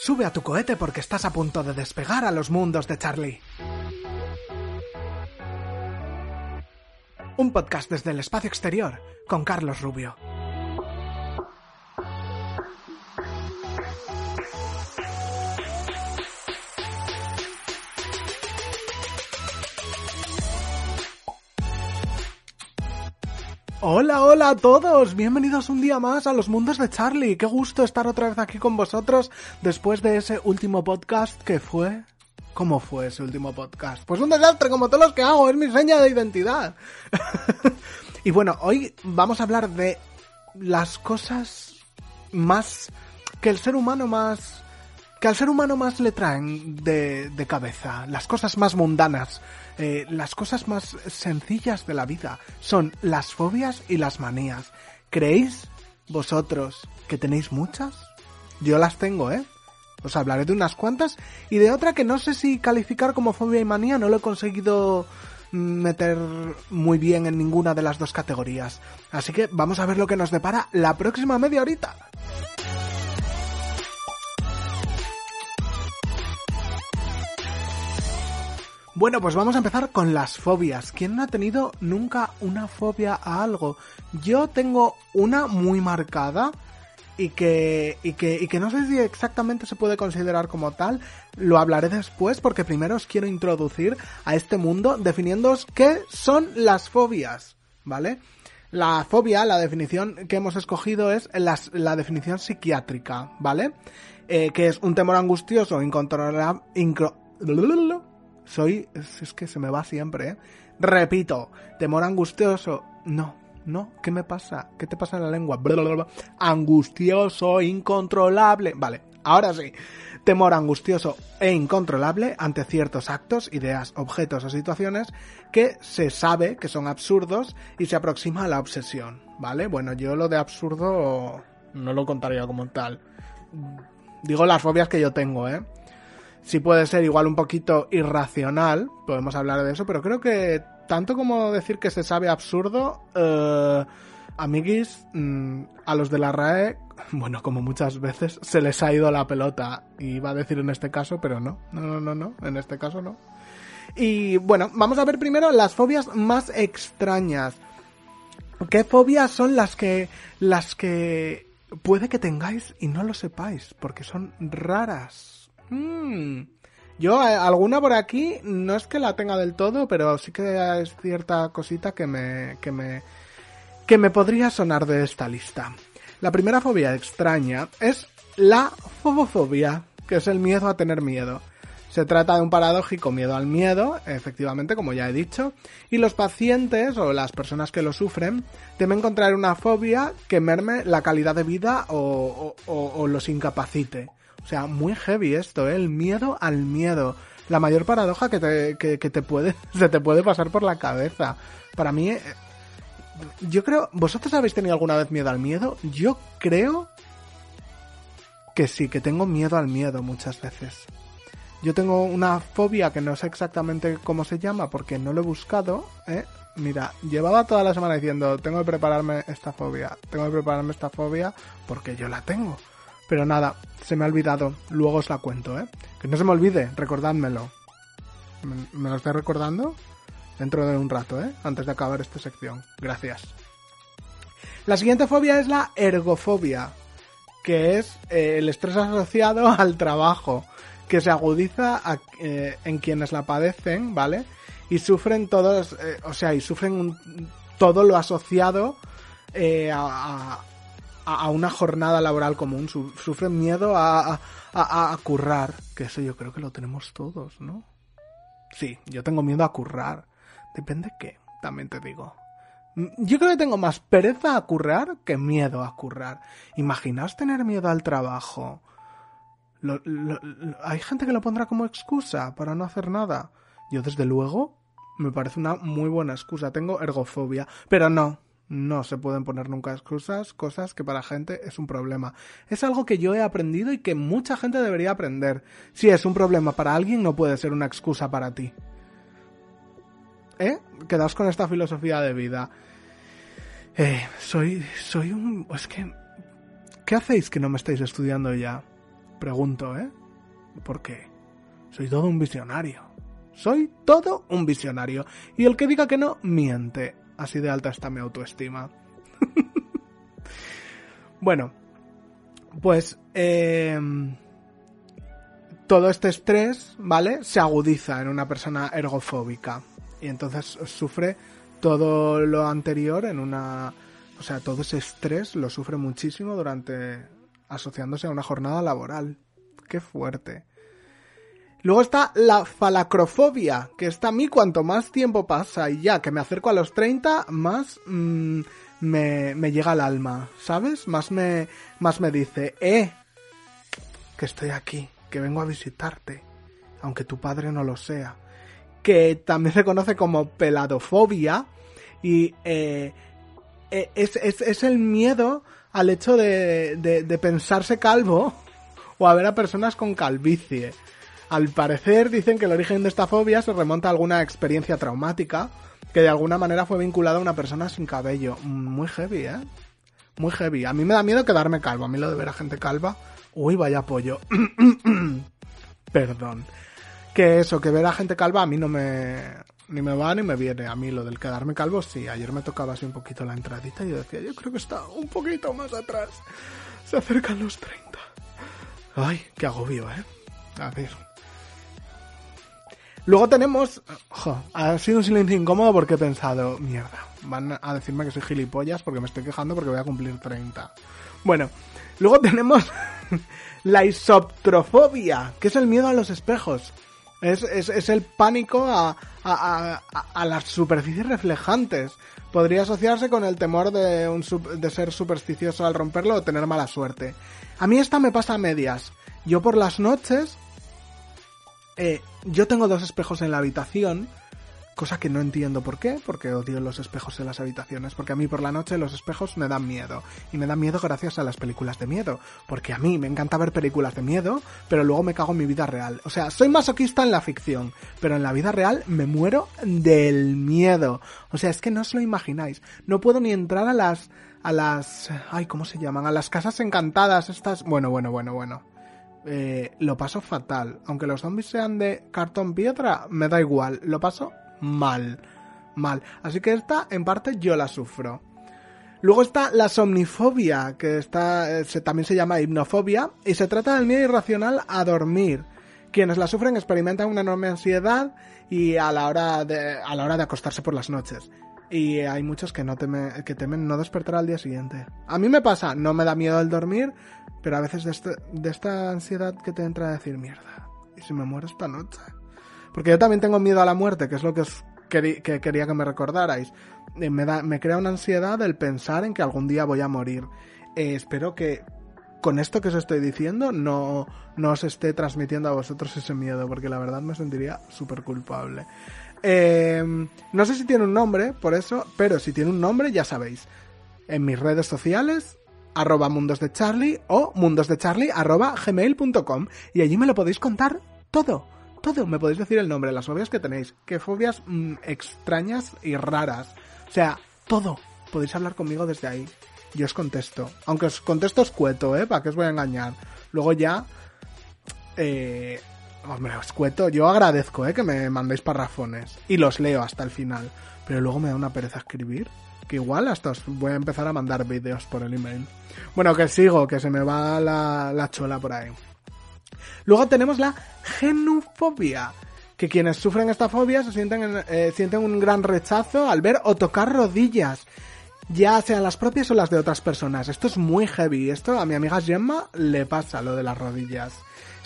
Sube a tu cohete porque estás a punto de despegar a los mundos de Charlie. Un podcast desde el espacio exterior con Carlos Rubio. Hola, hola a todos, bienvenidos un día más a los mundos de Charlie. Qué gusto estar otra vez aquí con vosotros después de ese último podcast que fue... ¿Cómo fue ese último podcast? Pues un desastre como todos los que hago, es mi seña de identidad. y bueno, hoy vamos a hablar de las cosas más... que el ser humano más... que al ser humano más le traen de, de cabeza, las cosas más mundanas eh, las cosas más sencillas de la vida son las fobias y las manías. ¿Creéis vosotros que tenéis muchas? Yo las tengo, ¿eh? Os hablaré de unas cuantas y de otra que no sé si calificar como fobia y manía, no lo he conseguido meter muy bien en ninguna de las dos categorías. Así que vamos a ver lo que nos depara la próxima media horita. Bueno, pues vamos a empezar con las fobias. ¿Quién no ha tenido nunca una fobia a algo? Yo tengo una muy marcada y que, y que, y que no sé si exactamente se puede considerar como tal. Lo hablaré después porque primero os quiero introducir a este mundo definiéndoos qué son las fobias, ¿vale? La fobia, la definición que hemos escogido es la, definición psiquiátrica, ¿vale? Eh, que es un temor angustioso, incontrolable, soy, es, que se me va siempre, ¿eh? Repito, temor angustioso. No, no, ¿qué me pasa? ¿Qué te pasa en la lengua? Angustioso, incontrolable. Vale, ahora sí. Temor angustioso e incontrolable ante ciertos actos, ideas, objetos o situaciones que se sabe que son absurdos y se aproxima a la obsesión, ¿vale? Bueno, yo lo de absurdo no lo contaría como tal. Digo las fobias que yo tengo, ¿eh? Sí puede ser igual un poquito irracional, podemos hablar de eso, pero creo que tanto como decir que se sabe absurdo, eh, amiguis, mm, a los de la RAE, bueno, como muchas veces, se les ha ido la pelota. Y iba a decir en este caso, pero no, no, no, no, no, en este caso no. Y bueno, vamos a ver primero las fobias más extrañas. ¿Qué fobias son las que, las que puede que tengáis y no lo sepáis? Porque son raras. Mm. Yo, eh, alguna por aquí, no es que la tenga del todo, pero sí que es cierta cosita que me, que me, que me podría sonar de esta lista. La primera fobia extraña es la fobofobia, que es el miedo a tener miedo. Se trata de un paradójico miedo al miedo, efectivamente, como ya he dicho, y los pacientes o las personas que lo sufren temen encontrar una fobia que merme la calidad de vida o, o los incapacite. O sea, muy heavy esto, ¿eh? El miedo al miedo. La mayor paradoja que te, que, te puede, se te puede pasar por la cabeza. Para mí, eh, yo creo, ¿vosotros habéis tenido alguna vez miedo al miedo? Yo creo que sí, que tengo miedo al miedo muchas veces. Yo tengo una fobia que no sé exactamente cómo se llama porque no lo he buscado, ¿eh? Mira, llevaba toda la semana diciendo, tengo que prepararme esta fobia, tengo que prepararme esta fobia porque yo la tengo. Pero nada, se me ha olvidado. Luego os la cuento, ¿eh? Que no se me olvide, recordádmelo. ¿Me, lo estoy recordando? Dentro de un rato, ¿eh? Antes de acabar esta sección. Gracias. La siguiente fobia es la ergofobia, que es eh, el estrés asociado al trabajo, que se agudiza eh, en quienes la padecen, ¿vale? Y sufren todos, eh, o sea, y sufren todo lo asociado a, a, una jornada laboral común, sufren miedo a, a, currar, que eso yo creo que lo tenemos todos, ¿no? Sí, yo tengo miedo a currar. Depende qué, también te digo. Yo creo que tengo más pereza a currar que miedo a currar. Imaginaos tener miedo al trabajo. hay gente que lo pondrá como excusa para no hacer nada. Yo desde luego me parece una muy buena excusa. Tengo ergofobia. Pero no, no se pueden poner nunca excusas, cosas que para gente es un problema. Es algo que yo he aprendido y que mucha gente debería aprender. Si es un problema para alguien, no puede ser una excusa para ti. ¿Eh? Quedaos con esta filosofía de vida. Eh, soy, soy un... Es que... ¿Qué hacéis que no me estáis estudiando ya? Pregunto, ¿eh? ¿Por qué? Soy todo un visionario. Soy todo un visionario. Y el que diga que no, miente. Así de alta está mi autoestima. bueno, pues eh, todo este estrés, ¿vale? Se agudiza en una persona ergofóbica. Y entonces sufre todo lo anterior en una... O sea, todo ese estrés lo sufre muchísimo durante... asociándose a una jornada laboral. Qué fuerte. Luego está la falacrofobia, que está a mí cuanto más tiempo pasa y ya que me acerco a los 30, más mm, me, llega al alma, ¿sabes? Más me, más me dice, eh, que estoy aquí, que vengo a visitarte, aunque tu padre no lo sea. Que también se conoce como peladofobia y eh, eh es, es, es, el miedo al hecho de, de, de pensarse calvo o a ver a personas con calvicie. Al parecer dicen que el origen de esta fobia se remonta a alguna experiencia traumática que de alguna manera fue vinculada a una persona sin cabello. Muy heavy, ¿eh? Muy heavy. A mí me da miedo quedarme calvo. A mí lo de ver a gente calva. Uy, vaya pollo. Perdón. Que eso, que ver a gente calva a mí no me... Ni me va ni me viene. A mí lo del quedarme calvo sí. Ayer me tocaba así un poquito la entradita y yo decía, yo creo que está un poquito más atrás. Se acercan los 30. Ay, qué agobio, ¿eh? A ver. Luego tenemos... Ha sido un silencio incómodo porque he pensado, mierda, van a decirme que soy gilipollas porque me estoy quejando porque voy a cumplir 30. Bueno, luego tenemos la isoptrofobia, que es el miedo a los espejos. Es, es, el pánico a, a, a, a, las superficies reflejantes. Podría asociarse con el temor de, un, de ser supersticioso al romperlo o tener mala suerte. A mí esta me pasa a medias. Yo por las noches eh, yo tengo dos espejos en la habitación, cosa que no entiendo por qué, porque odio los espejos en las habitaciones, porque a mí por la noche los espejos me dan miedo, y me dan miedo gracias a las películas de miedo, porque a mí me encanta ver películas de miedo, pero luego me cago en mi vida real. O sea, soy masoquista en la ficción, pero en la vida real me muero del miedo. O sea, es que no os lo imagináis. No puedo ni entrar a las... a las... ay, ¿cómo se llaman? A las casas encantadas, estas... bueno, bueno, bueno, bueno eh, lo paso fatal. Aunque los zombies sean de cartón piedra, me da igual. Lo paso mal. Mal. Así que esta, en parte, yo la sufro. Luego está la somnifobia, que está, eh, también se llama hipnofobia, y se trata del miedo irracional a dormir. Quienes la sufren experimentan una enorme ansiedad y a la hora de, a la hora de acostarse por las noches. Y hay muchos que no temen, que temen no despertar al día siguiente. A mí me pasa, no me da miedo el dormir, pero a veces de, este, de esta ansiedad que te entra a decir, mierda, ¿y si me muero esta noche? Porque yo también tengo miedo a la muerte, que es lo que, os que quería que me recordarais. Me, da, me crea una ansiedad el pensar en que algún día voy a morir. Eh, espero que con esto que os estoy diciendo no, no os esté transmitiendo a vosotros ese miedo, porque la verdad me sentiría súper culpable. Eh, no sé si tiene un nombre, por eso, pero si tiene un nombre, ya sabéis. En mis redes sociales, arroba mundos de Charlie o mundosdecharlie arroba gmail.com y allí me lo podéis contar todo. Todo, me podéis decir el nombre, las fobias que tenéis, qué fobias mmm, extrañas y raras. O sea, todo. Podéis hablar conmigo desde ahí. Yo os contesto. Aunque os contesto escueto, ¿eh? ¿Para qué os voy a engañar? Luego ya... Eh, Hombre, os cuento, yo agradezco ¿eh? que me mandéis parrafones y los leo hasta el final, pero luego me da una pereza escribir, que igual hasta os voy a empezar a mandar vídeos por el email. Bueno, que sigo, que se me va la, la chola por ahí. Luego tenemos la genufobia, que quienes sufren esta fobia se sienten, eh, sienten un gran rechazo al ver o tocar rodillas, ya sean las propias o las de otras personas. Esto es muy heavy, esto a mi amiga Gemma le pasa lo de las rodillas.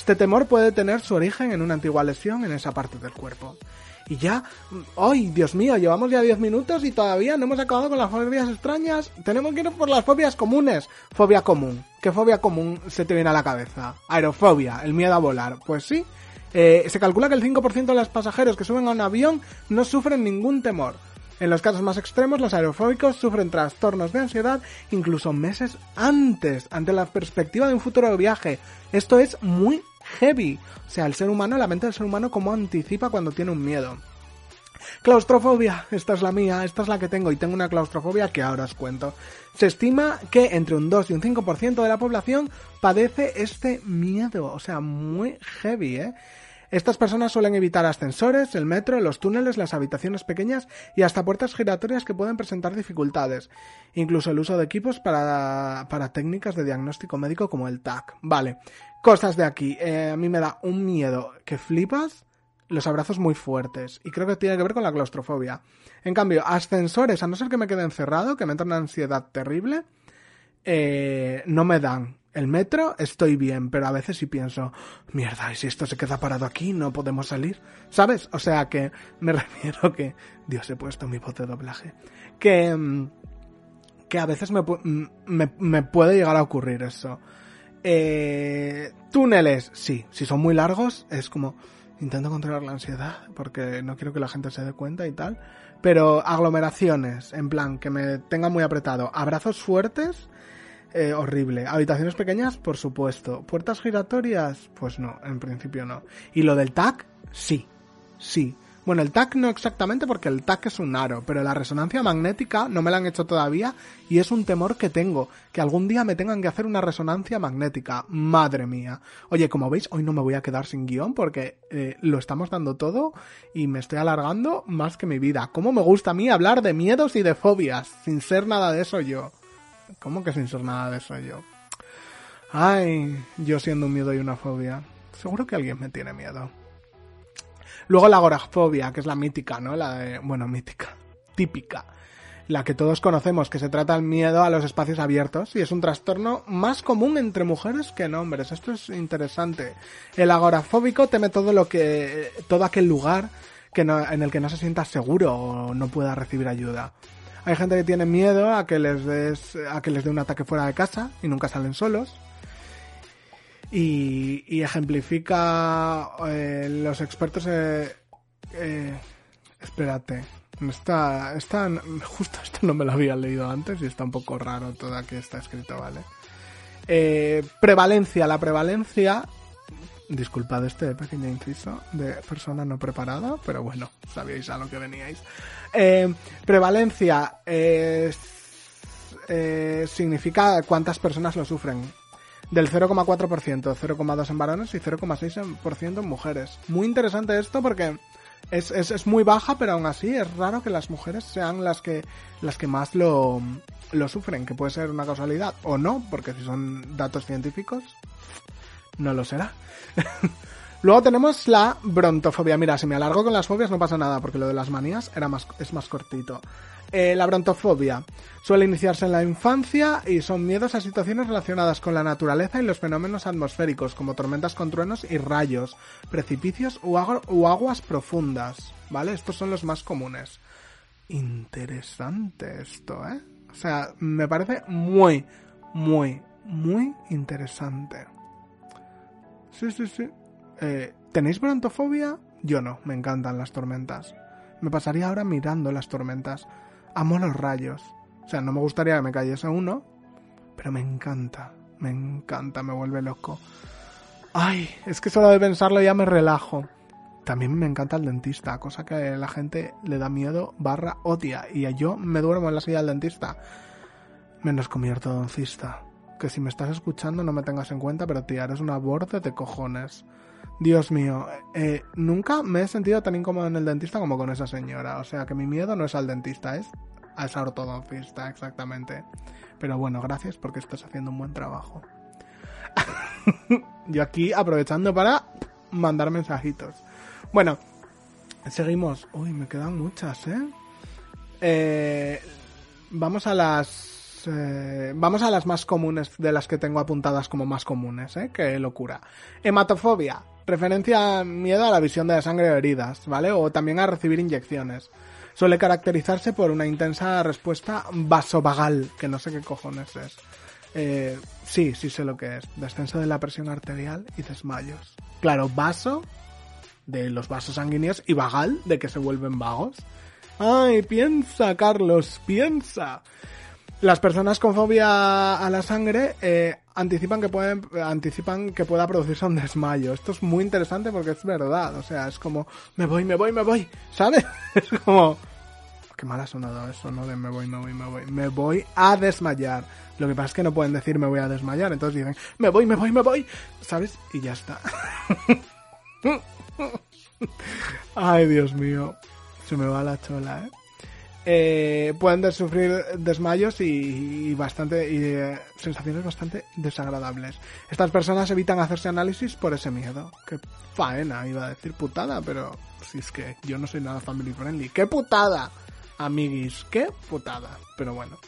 Este temor puede tener su origen en una antigua lesión en esa parte del cuerpo. Y ya, ¡ay, Dios mío! Llevamos ya 10 minutos y todavía no hemos acabado con las fobias extrañas. Tenemos que ir por las fobias comunes. Fobia común. ¿Qué fobia común se te viene a la cabeza? Aerofobia, el miedo a volar. Pues sí. Eh, se calcula que el 5% de los pasajeros que suben a un avión no sufren ningún temor. En los casos más extremos, los aerofóbicos sufren trastornos de ansiedad incluso meses antes, ante la perspectiva de un futuro viaje. Esto es muy heavy. O sea, el ser humano, la mente del ser humano, cómo anticipa cuando tiene un miedo. Claustrofobia, esta es la mía, esta es la que tengo y tengo una claustrofobia que ahora os cuento. Se estima que entre un 2 y un 5% de la población padece este miedo, o sea, muy heavy, ¿eh? Estas personas suelen evitar ascensores, el metro, los túneles, las habitaciones pequeñas y hasta puertas giratorias que pueden presentar dificultades. Incluso el uso de equipos para, para técnicas de diagnóstico médico como el TAC. Vale, cosas de aquí. Eh, a mí me da un miedo que flipas los abrazos muy fuertes. Y creo que tiene que ver con la claustrofobia. En cambio, ascensores, a no ser que me quede encerrado, que me entra una ansiedad terrible, eh, no me dan. El metro estoy bien, pero a veces sí pienso, mierda, y si esto se queda parado aquí, no podemos salir. ¿Sabes? O sea que me refiero que, Dios, he puesto mi voz de doblaje. Que, mm, que a veces me, mm, me, me puede llegar a ocurrir eso. Eh, túneles, sí, si son muy largos, es como, intento controlar la ansiedad porque no quiero que la gente se dé cuenta y tal. Pero aglomeraciones, en plan, que me tenga muy apretado. Abrazos fuertes, eh, horrible. Habitaciones pequeñas, por supuesto. Puertas giratorias, pues no, en principio no. Y lo del TAC, sí, sí. Bueno, el TAC no exactamente porque el TAC es un aro, pero la resonancia magnética no me la han hecho todavía y es un temor que tengo, que algún día me tengan que hacer una resonancia magnética. Madre mía. Oye, como veis, hoy no me voy a quedar sin guion porque eh, lo estamos dando todo y me estoy alargando más que mi vida. ¿Cómo me gusta a mí hablar de miedos y de fobias sin ser nada de eso yo? ¿Cómo que sin ser nada de eso yo? Ay, yo siendo un miedo y una fobia. Seguro que alguien me tiene miedo. Luego la agorafobia, que es la mítica, ¿no? La de, bueno, mítica, típica. La que todos conocemos, que se trata del miedo a los espacios abiertos y es un trastorno más común entre mujeres que en hombres. Esto es interesante. El agorafóbico teme todo lo que, todo aquel lugar que en el que no se sienta seguro o no pueda recibir ayuda. Hay gente que tiene miedo a que les des, a que les dé un ataque fuera de casa y nunca salen solos y, ejemplifica eh, los expertos. Eh, eh, espérate, está, está, justo esto no me lo había leído antes y está un poco raro todo aquí está escrito, ¿vale? prevalencia, la prevalencia. Disculpad este pequeño inciso de persona no preparada, pero bueno, sabíais a lo que veníais. prevalencia es, significa cuántas personas lo sufren del 0,4%, 0,2% en varones y 0,6% en mujeres. Muy interesante esto porque es, es, es, muy baja, pero aún así es raro que las mujeres sean las que, las que más lo, lo sufren, que puede ser una casualidad o no, porque si son datos científicos, no lo será. Luego tenemos la brontofobia. Mira, si me alargo con las fobias no pasa nada, porque lo de las manías era más, es más cortito. Eh, la brontofobia suele iniciarse en la infancia y son miedos a situaciones relacionadas con la naturaleza y los fenómenos atmosféricos, como tormentas con truenos y rayos, precipicios o, aguas profundas. ¿Vale? Estos son los más comunes. Interesante esto, ¿eh? O sea, me parece muy, muy, muy interesante. Sí, sí, sí. Eh, ¿Tenéis brontofobia? Yo no, me encantan las tormentas. Me pasaría ahora mirando las tormentas amo los rayos. O sea, no me gustaría que me cayese uno, pero me encanta, me encanta, me vuelve loco. Ay, es que solo de pensarlo ya me relajo. También me encanta el dentista, cosa que la gente le da miedo barra odia. Y yo me duermo en la silla del dentista. Menos con mi ortodoncista. Que si me estás escuchando no me tengas en cuenta, pero tía, eres una borde de cojones. Dios mío, eh, nunca me he sentido tan incómodo en el dentista como con esa señora. O sea que mi miedo no es al dentista, es a esa ortodoncista, exactamente. Pero bueno, gracias porque estás haciendo un buen trabajo. Yo aquí aprovechando para mandar mensajitos. Bueno, seguimos. Uy, me quedan muchas, ¿eh? eh vamos a las eh, vamos a las más comunes de las que tengo apuntadas como más comunes, ¿eh? Qué locura. Hematofobia, referencia a miedo a la visión de la sangre o heridas, ¿vale? O también a recibir inyecciones. Suele caracterizarse por una intensa respuesta vasovagal, que no sé qué cojones es. Eh, sí, sí sé lo que es. Descenso de la presión arterial y desmayos. Claro, vaso de los vasos sanguíneos y vagal de que se vuelven vagos. Ay, piensa, Carlos, piensa. Las personas con fobia a la sangre eh, anticipan que pueden anticipan que pueda producirse un desmayo. Esto es muy interesante porque es verdad. O sea, es como me voy, me voy, me voy, ¿sabes? Es como qué mal ha sonado eso, ¿no? De me voy, me voy, me voy. Me voy a desmayar. Lo que pasa es que no pueden decir me voy a desmayar, entonces dicen me voy, me voy, me voy, ¿sabes? Y ya está. Ay, Dios mío. Se me va la chola, ¿eh? Eh pueden sufrir desmayos y, bastante y eh, sensaciones bastante desagradables. Estas personas evitan hacerse análisis por ese miedo. Qué faena, iba a decir putada, pero si es que yo no soy nada family friendly. ¡Qué putada! Amiguis, qué putada. Pero bueno.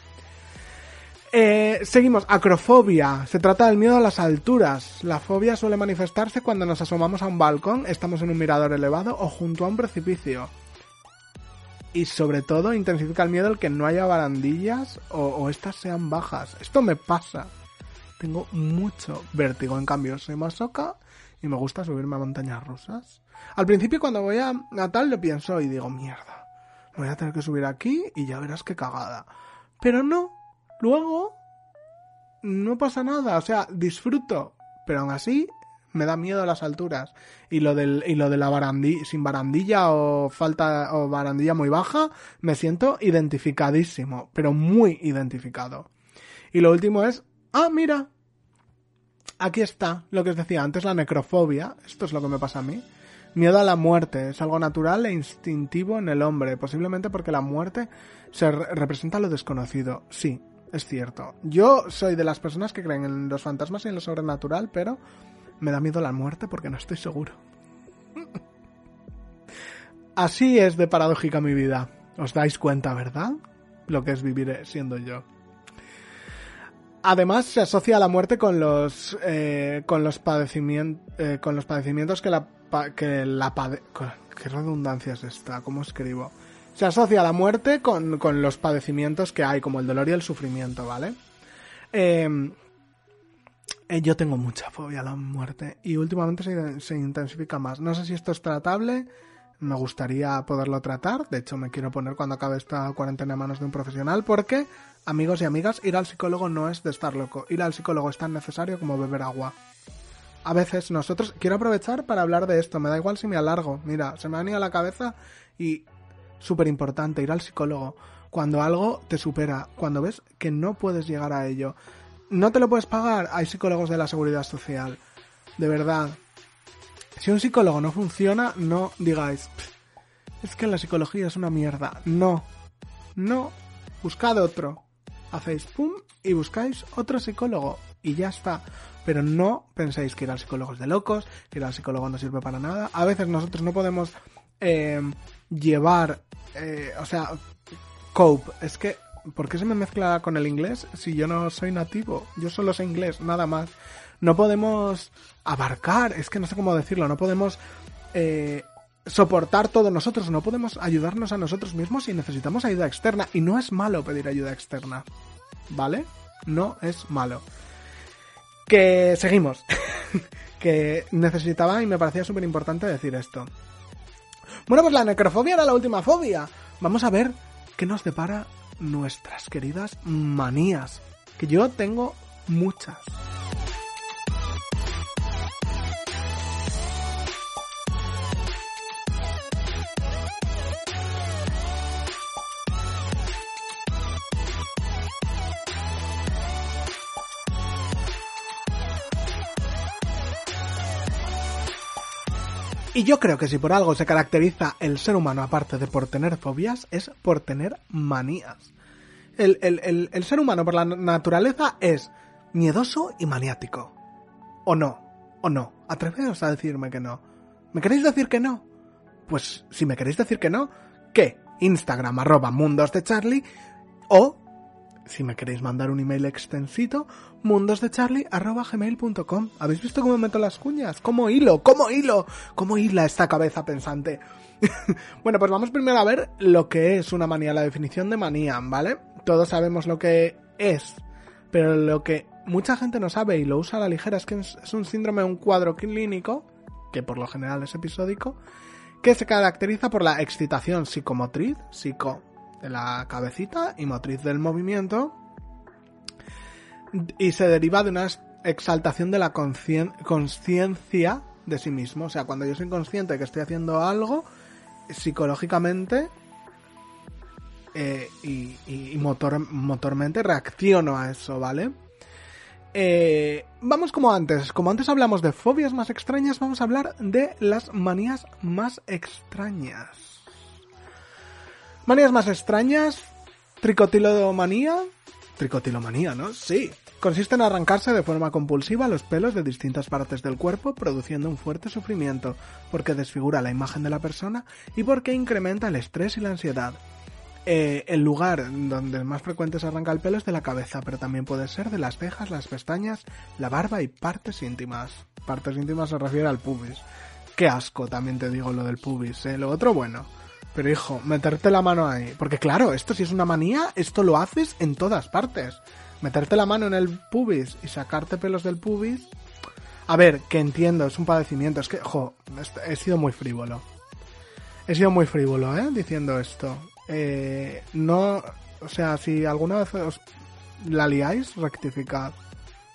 Eh, seguimos, acrofobia. Se trata del miedo a las alturas. La fobia suele manifestarse cuando nos asomamos a un balcón, estamos en un mirador elevado o junto a un precipicio. Y sobre todo intensifica el miedo al que no haya barandillas o, estas sean bajas. Esto me pasa. Tengo mucho vértigo. En cambio, soy masoca y me gusta subirme a montañas rusas. Al principio cuando voy a, a tal lo pienso y digo, mierda, voy a tener que subir aquí y ya verás qué cagada. Pero no, Luego, no pasa nada, o sea, disfruto, pero aún así me da miedo a las alturas. Y lo del, y lo de la barandilla, sin barandilla o falta, o barandilla muy baja, me siento identificadísimo, pero muy identificado. Y lo último es, ah, mira, aquí está lo que os decía antes, la necrofobia, esto es lo que me pasa a mí. Miedo a la muerte es algo natural e instintivo en el hombre, posiblemente porque la muerte se representa lo desconocido. Sí, es cierto. Yo soy de las personas que creen en los fantasmas y en lo sobrenatural, pero me da miedo la muerte porque no estoy seguro. Así es de paradójica mi vida. ¿Os dais cuenta, verdad? Lo que es vivir siendo yo. Además, se asocia a la muerte con los, eh, con los, padecimientos, eh, con los padecimientos que la, que la ¿Qué redundancia es esta? ¿Cómo escribo? se asocia la muerte con, los padecimientos que hay, como el dolor y el sufrimiento, ¿vale? Eh, yo tengo mucha fobia a la muerte y últimamente se, intensifica más. No sé si esto es tratable, me gustaría poderlo tratar. De hecho, me quiero poner cuando acabe esta cuarentena en manos de un profesional porque, amigos y amigas, ir al psicólogo no es de estar loco. Ir al psicólogo es tan necesario como beber agua. A veces nosotros, quiero aprovechar para hablar de esto, me da igual si me alargo. Mira, se me ha venido a la cabeza y súper importante, ir al psicólogo. Cuando algo te supera, cuando ves que no puedes llegar a ello. No te lo puedes pagar, hay psicólogos de la seguridad social. De verdad. Si un psicólogo no funciona, no digáis, es que la psicología es una mierda. No. No. Buscad otro. Hacéis pum y buscáis otro psicólogo. Y ya está. Pero no penséis que ir al psicólogo es de locos, que ir al psicólogo no sirve para nada. A veces nosotros no podemos eh, llevar, eh, o sea, cope, es que, ¿por qué se me mezcla con el inglés si yo no soy nativo? Yo solo sé inglés, nada más. No podemos abarcar, es que no sé cómo decirlo, no podemos eh, soportar todo nosotros, no podemos ayudarnos a nosotros mismos y necesitamos ayuda externa. Y no es malo pedir ayuda externa, ¿vale? No es malo. Que seguimos. que necesitaba y me parecía súper importante decir esto. Bueno, pues la necrofobia era la última fobia. Vamos a ver qué nos depara nuestras queridas manías. Que yo tengo muchas. Y yo creo que si por algo se caracteriza el ser humano, aparte de por tener fobias, es por tener manías. El, ser humano por la naturaleza es miedoso y maniático. ¿O no? ¿O no? Atreveos a decirme que no. ¿Me queréis decir que no? Pues si me queréis decir que no, ¿qué? Instagram arroba mundos de Charlie o si me queréis mandar un email extensito, mundosdecharlie.gmail.com. ¿Habéis visto cómo meto las cuñas? ¿Cómo hilo? ¿Cómo hilo? ¿Cómo hila esta cabeza pensante? bueno, pues vamos primero a ver lo que es una manía, la definición de manía, ¿vale? Todos sabemos lo que es, pero lo que mucha gente no sabe y lo usa a la ligera es que es un síndrome, un cuadro clínico, que por lo general es episódico, que se caracteriza por la excitación psicomotriz, psico de la cabecita y motriz del movimiento Y se deriva de una exaltación de la conciencia de sí mismo. O sea, cuando yo soy consciente de que estoy haciendo algo, psicológicamente eh, y, motor, motormente reacciono a eso, ¿vale? Eh, vamos como antes. Como antes hablamos de fobias más extrañas, vamos a hablar de las manías más extrañas. Manías más extrañas. Tricotilomanía. Tricotilomanía, ¿no? Sí. Consiste en arrancarse de forma compulsiva los pelos de distintas partes del cuerpo, produciendo un fuerte sufrimiento, porque desfigura la imagen de la persona y porque incrementa el estrés y la ansiedad. Eh, el lugar donde más frecuente se arranca el pelo es de la cabeza, pero también puede ser de las cejas, las pestañas, la barba y partes íntimas. Partes íntimas se refiere al pubis. Qué asco, también te digo lo del pubis, ¿eh? Lo otro, bueno. Pero hijo, meterte la mano ahí. Porque claro, esto si es una manía, esto lo haces en todas partes. Meterte la mano en el pubis y sacarte pelos del pubis. A ver, que entiendo, es un padecimiento. Es que, jo, he sido muy frívolo. He sido muy frívolo, ¿eh? Diciendo esto. Eh, no, o sea, si alguna vez os la liáis, rectificad.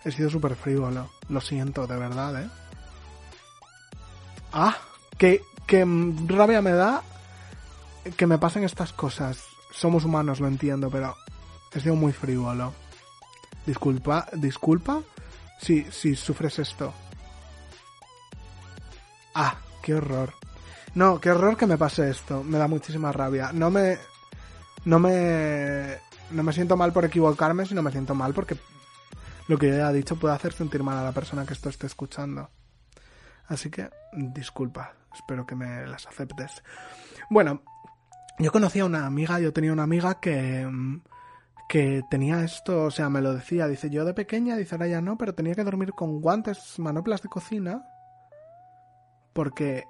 He sido súper frívolo. Lo siento, de verdad, ¿eh? Ah, que, que rabia me da que me pasen estas cosas. Somos humanos, lo entiendo, pero he sido muy frívolo. Disculpa, disculpa si, si sufres esto. Ah, qué horror. No, qué horror que me pase esto. Me da muchísima rabia. No me. No me. No me siento mal por equivocarme, sino me siento mal porque lo que ya he dicho puede hacer sentir mal a la persona que esto esté escuchando. Así que, disculpa. Espero que me las aceptes. Bueno, yo conocí a una amiga, yo tenía una amiga que. que tenía esto, o sea, me lo decía. Dice, yo de pequeña, dice, ahora ya no, pero tenía que dormir con guantes, manoplas de cocina. Porque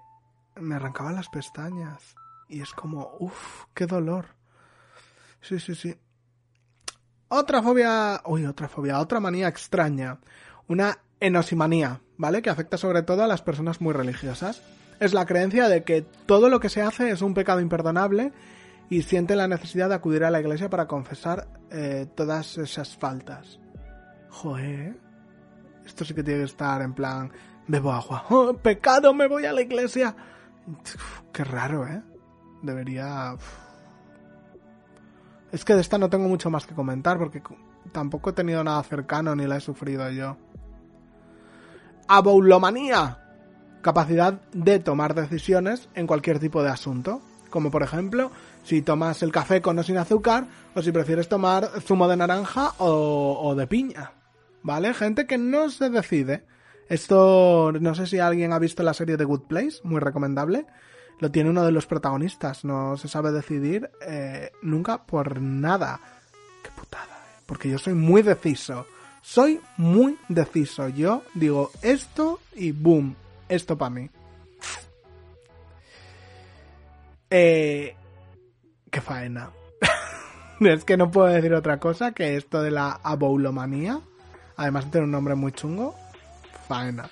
me arrancaban las pestañas. Y es como, uff, qué dolor. Sí, sí, sí. Otra fobia, uy, otra fobia, otra manía extraña. Una enosimanía, ¿vale? Que afecta sobre todo a las personas muy religiosas. Es la creencia de que todo lo que se hace es un pecado imperdonable y siente la necesidad de acudir a la iglesia para confesar eh, todas esas faltas. Joder, esto sí que tiene que estar en plan, bebo agua, oh, pecado, me voy a la iglesia. Qué raro, ¿eh? Debería... Es que de esta no tengo mucho más que comentar porque tampoco he tenido nada cercano ni la he sufrido yo. Aboulomanía. Capacidad de tomar decisiones en cualquier tipo de asunto. Como por ejemplo, si tomas el café con o sin azúcar o si prefieres tomar zumo de naranja o, de piña. ¿Vale? Gente que no se decide. Esto, no sé si alguien ha visto la serie The Good Place, muy recomendable. Lo tiene uno de los protagonistas, no se sabe decidir eh, nunca por nada. Qué putada, eh. porque yo soy muy deciso. Soy muy deciso. Yo digo esto y boom, esto para mí. Eh, qué faena. es que no puedo decir otra cosa que esto de la aboulomanía. Además de tener un nombre muy chungo faena.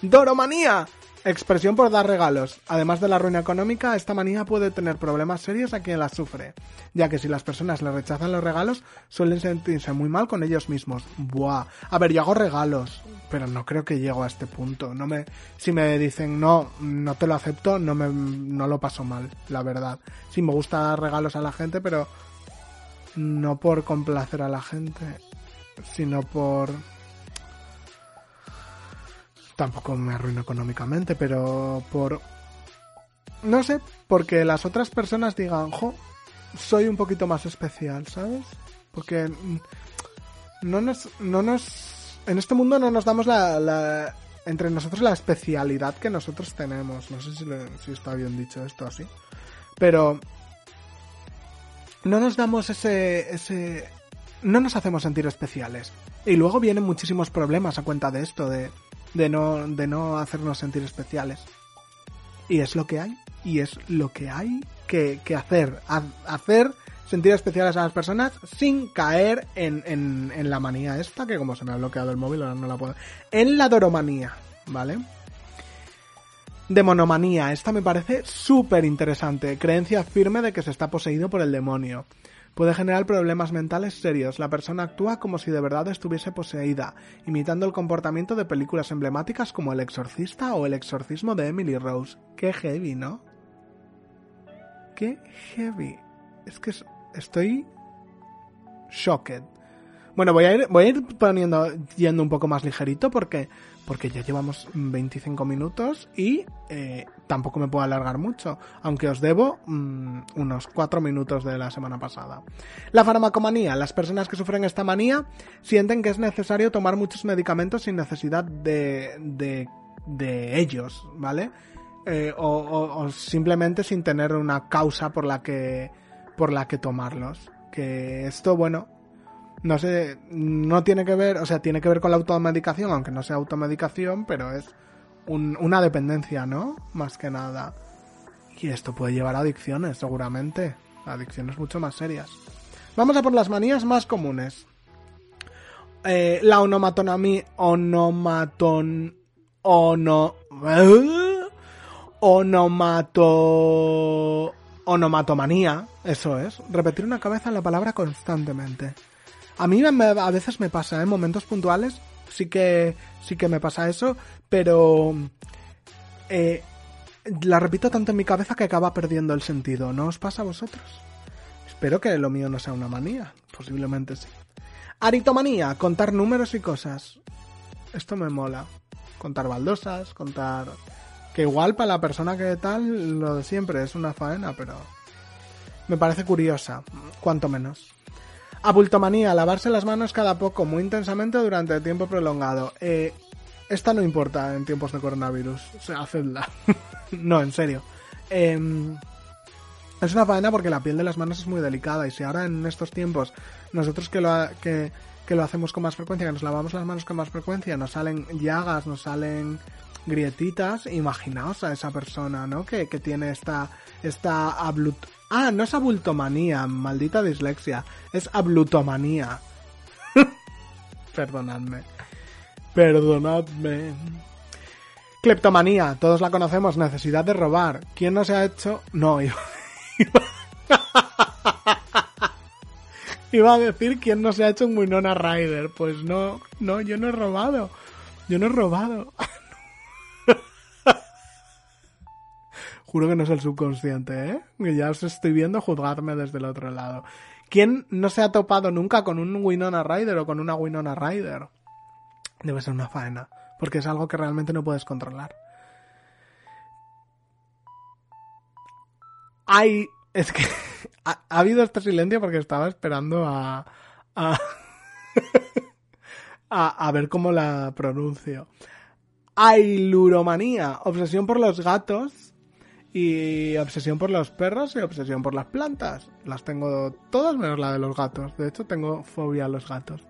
¡Doromanía! Expresión por dar regalos. Además de la ruina económica, esta manía puede tener problemas serios a quien la sufre, ya que si las personas le rechazan los regalos, suelen sentirse muy mal con ellos mismos. Buah. A ver, yo hago regalos, pero no creo que llego a este punto. No me, si me dicen no, no te lo acepto, no me, no lo paso mal, la verdad. Sí me gusta dar regalos a la gente, pero no por complacer a la gente, sino por tampoco me arruino económicamente, pero por... No sé, porque las otras personas digan, jo, soy un poquito más especial, ¿sabes? Porque no nos, no nos, en este mundo no nos damos la, entre nosotros la especialidad que nosotros tenemos. No sé si, si está bien dicho esto así, pero no nos damos ese, ese, no nos hacemos sentir especiales. Y luego vienen muchísimos problemas a cuenta de esto, de de no, de no hacernos sentir especiales. Y es lo que hay, y es lo que hay que, que hacer, hacer sentir especiales a las personas sin caer en, en, en, la manía esta, que como se me ha bloqueado el móvil, ahora no la puedo... En la doromanía, ¿vale? Demonomanía, esta me parece súper interesante, creencia firme de que se está poseído por el demonio. Puede generar problemas mentales serios. La persona actúa como si de verdad estuviese poseída, imitando el comportamiento de películas emblemáticas como El Exorcista o El Exorcismo de Emily Rose. Qué heavy, ¿no? Qué heavy. Es que estoy shocked. Bueno, voy a ir, voy a ir poniendo, yendo un poco más ligerito porque, porque ya llevamos 25 minutos y eh, tampoco me puedo alargar mucho, aunque os debo mm, unos 4 minutos de la semana pasada. La farmacomanía. Las personas que sufren esta manía sienten que es necesario tomar muchos medicamentos sin necesidad de, de, de ellos, ¿vale? Eh, o, o, o simplemente sin tener una causa por la que por la que tomarlos. Que esto, bueno, no sé, no tiene que ver, o sea, tiene que ver con la automedicación, aunque no sea automedicación, pero es una dependencia, ¿no? Más que nada. Y esto puede llevar a adicciones, seguramente. Adicciones mucho más serias. Vamos a por las manías más comunes. Eh, la onomatonomía. Onomaton. Ono. Onomato. Onomatomanía. Eso es. Repetir una cabeza la palabra constantemente. A mí a veces me pasa, en momentos puntuales sí que sí que me pasa eso, pero eh, la repito tanto en mi cabeza que acaba perdiendo el sentido. ¿No os pasa a vosotros? Espero que lo mío no sea una manía. Posiblemente sí. Aritomanía, contar números y cosas. Esto me mola. Contar baldosas, contar... Que igual para la persona que tal, lo de siempre es una faena, pero... Me parece curiosa, cuanto menos. Abultomanía, lavarse las manos cada poco, muy intensamente durante tiempo prolongado. Eh, esta no importa en tiempos de coronavirus. O sea, hacedla. no, en serio. Em, es una faena porque la piel de las manos es muy delicada y si ahora en estos tiempos nosotros que lo, que lo hacemos con más frecuencia, que nos lavamos las manos con más frecuencia, nos salen llagas, nos salen grietitas, imaginaos a esa persona, ¿no? Que, que tiene esta, esta ablut Ah, no es abultomanía, maldita dislexia. Es ablutomanía. Perdonadme. Perdonadme. Cleptomanía, todos la conocemos, necesidad de robar. ¿Quién no se ha hecho? No, iba, a decir quién no se ha hecho un Winona Rider. Pues no, no, yo no he robado. Yo no he robado. Juro que no es el subconsciente, ¿eh? Que ya os estoy viendo juzgarme desde el otro lado. ¿Quién no se ha topado nunca con un Winona Rider o con una Winona Rider? Debe ser una faena, porque es algo que realmente no puedes controlar. Hay... Es que ha, habido este silencio porque estaba esperando a... a, a, a ver cómo la pronuncio. Ailuromanía, obsesión por los gatos y obsesión por los perros y obsesión por las plantas. Las tengo todas menos la de los gatos. De hecho, tengo fobia a los gatos.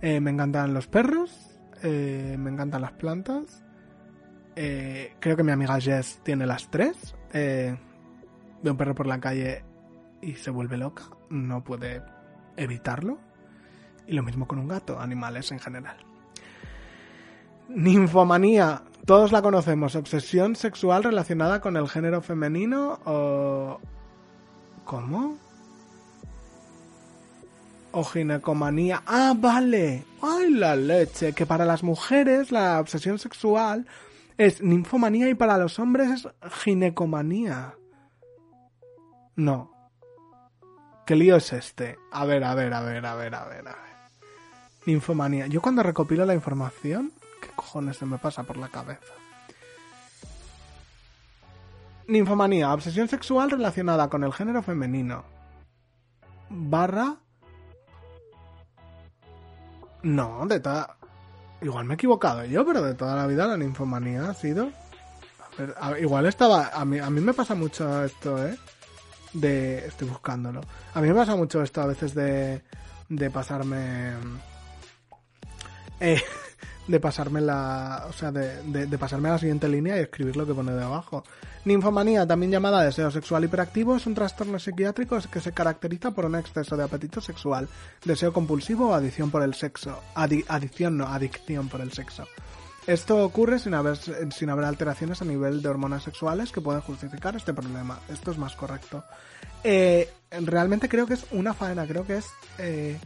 Eh, me encantan los perros, eh, me encantan las plantas. Eh, creo que mi amiga Jess tiene las tres. ve un perro por la calle y se vuelve loca. No puede evitarlo. Y lo mismo con un gato, animales en general. Ninfomanía. Todos la conocemos. Obsesión sexual relacionada con el género femenino o... ¿Cómo? O ginecomanía. Ah, vale. Ay, la leche. Que para las mujeres la obsesión sexual es ninfomanía y para los hombres es ginecomanía. No. ¿Qué lío es este? A ver, a ver, a ver, a ver, a ver, a ver. Ninfomanía. Yo cuando recopilo la información ¿Qué cojones se me pasa por la cabeza? Ninfomanía, obsesión sexual relacionada con el género femenino. Barra. No, de toda. Igual me he equivocado yo, pero de toda la vida la ninfomanía ha sido. A ver, igual estaba. A mí, a mí me pasa mucho esto, ¿eh? De. Estoy buscándolo. A mí me pasa mucho esto a veces de. De pasarme. Eh, de pasarme la, o sea, de, de, pasarme a la siguiente línea y escribir lo que pone de abajo. Ninfomanía, también llamada deseo sexual hiperactivo, es un trastorno psiquiátrico que se caracteriza por un exceso de apetito sexual, deseo compulsivo o adicción por el sexo. adicción no, adicción por el sexo. Esto ocurre sin haber, sin haber alteraciones a nivel de hormonas sexuales que pueden justificar este problema. Esto es más correcto. Eh, realmente creo que es una faena, creo que es... Eh,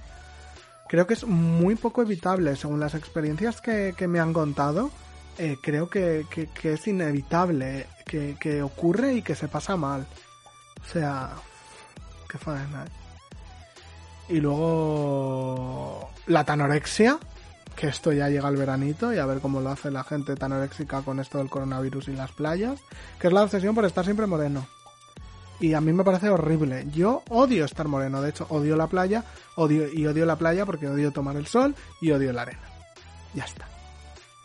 creo que es muy poco evitable. Según las experiencias que, me han contado, eh, creo que, es inevitable, que, ocurre y que se pasa mal. O sea, qué faena. Y luego la tanorexia, que esto ya llega al veranito y a ver cómo lo hace la gente tan anéxica con esto del coronavirus y las playas, que es la obsesión por estar siempre moreno. Y a mí me parece horrible. Yo odio estar moreno, de hecho odio la playa, odio y odio la playa porque odio tomar el sol y odio la arena. Ya está.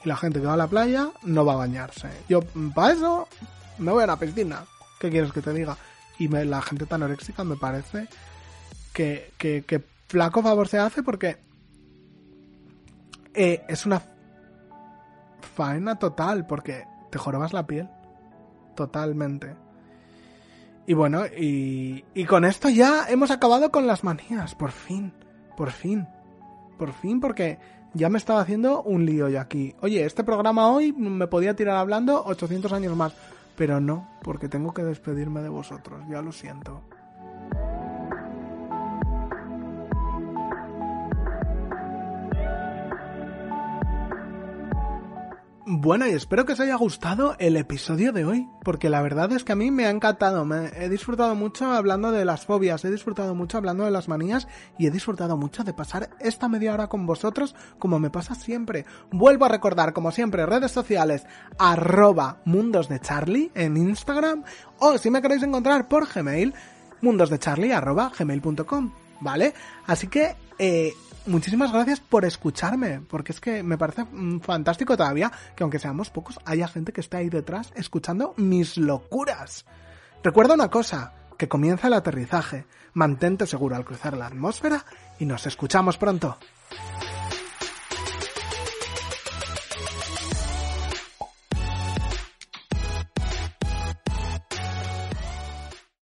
Y la gente que va a la playa no va a bañarse. Yo para eso me voy a la piscina. ¿Qué quieres que te diga? Y la gente tan anéxica me parece que, que, que flaco favor se hace porque eh, es una faena total porque te jorobas la piel. Totalmente. Y bueno, y, y con esto ya hemos acabado con las manías. Por fin. Por fin. Por fin porque ya me estaba haciendo un lío ya aquí. Oye, este programa hoy me podía tirar hablando 800 años más. Pero no, porque tengo que despedirme de vosotros. Ya lo siento. Bueno, y espero que os haya gustado el episodio de hoy, porque la verdad es que a mí me ha encantado, me he disfrutado mucho hablando de las fobias, he disfrutado mucho hablando de las manías y he disfrutado mucho de pasar esta media hora con vosotros como me pasa siempre. Vuelvo a recordar, como siempre, redes sociales, arroba mundos de Charlie en Instagram o si me queréis encontrar por Gmail, mundosdecharlie arroba ¿vale? Así que, eh, muchísimas gracias por escucharme, porque es que me parece mm, fantástico todavía que aunque seamos pocos, haya gente que esté ahí detrás escuchando mis locuras. Recuerda una cosa, que comienza el aterrizaje, mantente seguro al cruzar la atmósfera y nos escuchamos pronto.